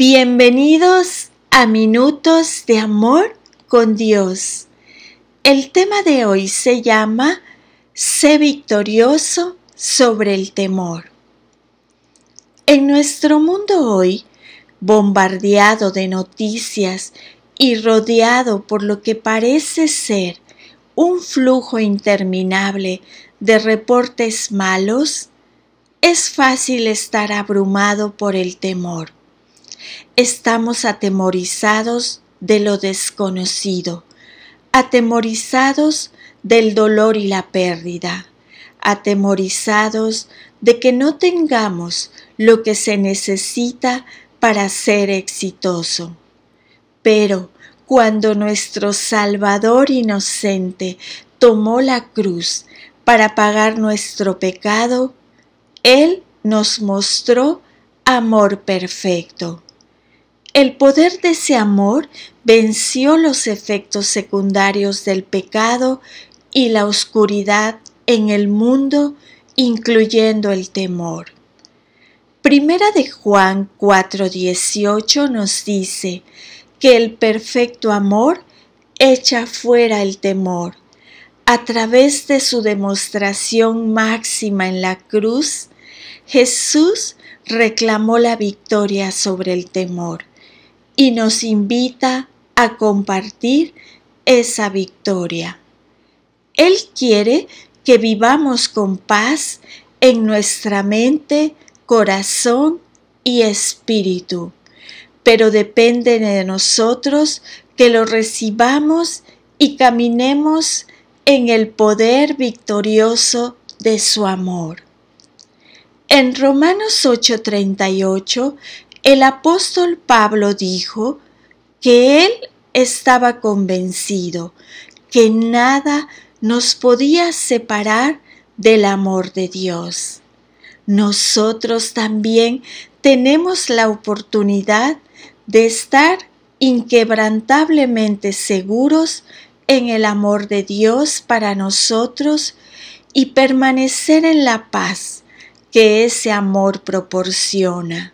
Bienvenidos a Minutos de Amor con Dios. El tema de hoy se llama Sé victorioso sobre el temor. En nuestro mundo hoy, bombardeado de noticias y rodeado por lo que parece ser un flujo interminable de reportes malos, es fácil estar abrumado por el temor estamos atemorizados de lo desconocido, atemorizados del dolor y la pérdida, atemorizados de que no tengamos lo que se necesita para ser exitoso. Pero cuando nuestro Salvador inocente tomó la cruz para pagar nuestro pecado, Él nos mostró amor perfecto. El poder de ese amor venció los efectos secundarios del pecado y la oscuridad en el mundo, incluyendo el temor. Primera de Juan 4:18 nos dice que el perfecto amor echa fuera el temor. A través de su demostración máxima en la cruz, Jesús reclamó la victoria sobre el temor y nos invita a compartir esa victoria. Él quiere que vivamos con paz en nuestra mente, corazón y espíritu, pero depende de nosotros que lo recibamos y caminemos en el poder victorioso de su amor. En Romanos 8:38 el apóstol Pablo dijo que él estaba convencido que nada nos podía separar del amor de Dios. Nosotros también tenemos la oportunidad de estar inquebrantablemente seguros en el amor de Dios para nosotros y permanecer en la paz que ese amor proporciona.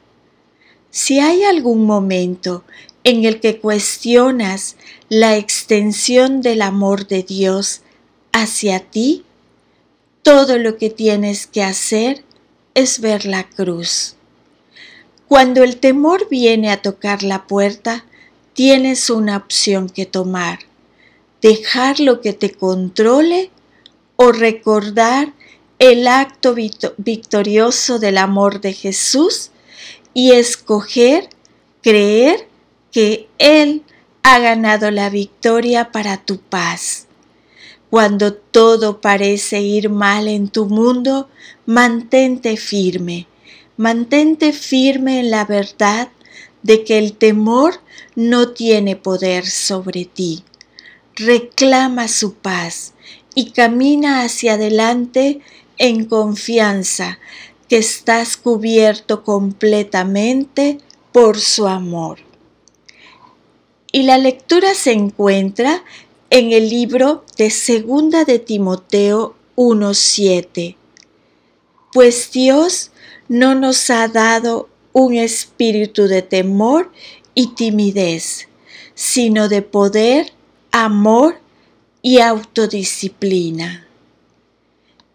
Si hay algún momento en el que cuestionas la extensión del amor de Dios hacia ti, todo lo que tienes que hacer es ver la cruz. Cuando el temor viene a tocar la puerta, tienes una opción que tomar. Dejar lo que te controle o recordar el acto victorioso del amor de Jesús y escoger creer que Él ha ganado la victoria para tu paz. Cuando todo parece ir mal en tu mundo, mantente firme, mantente firme en la verdad de que el temor no tiene poder sobre ti. Reclama su paz y camina hacia adelante en confianza, estás cubierto completamente por su amor. Y la lectura se encuentra en el libro de Segunda de Timoteo 1:7. Pues Dios no nos ha dado un espíritu de temor y timidez, sino de poder, amor y autodisciplina.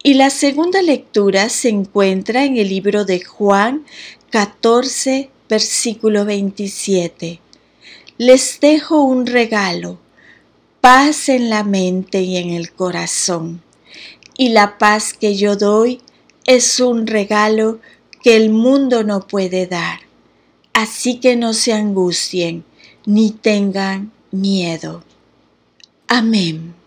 Y la segunda lectura se encuentra en el libro de Juan 14, versículo 27. Les dejo un regalo, paz en la mente y en el corazón. Y la paz que yo doy es un regalo que el mundo no puede dar. Así que no se angustien ni tengan miedo. Amén.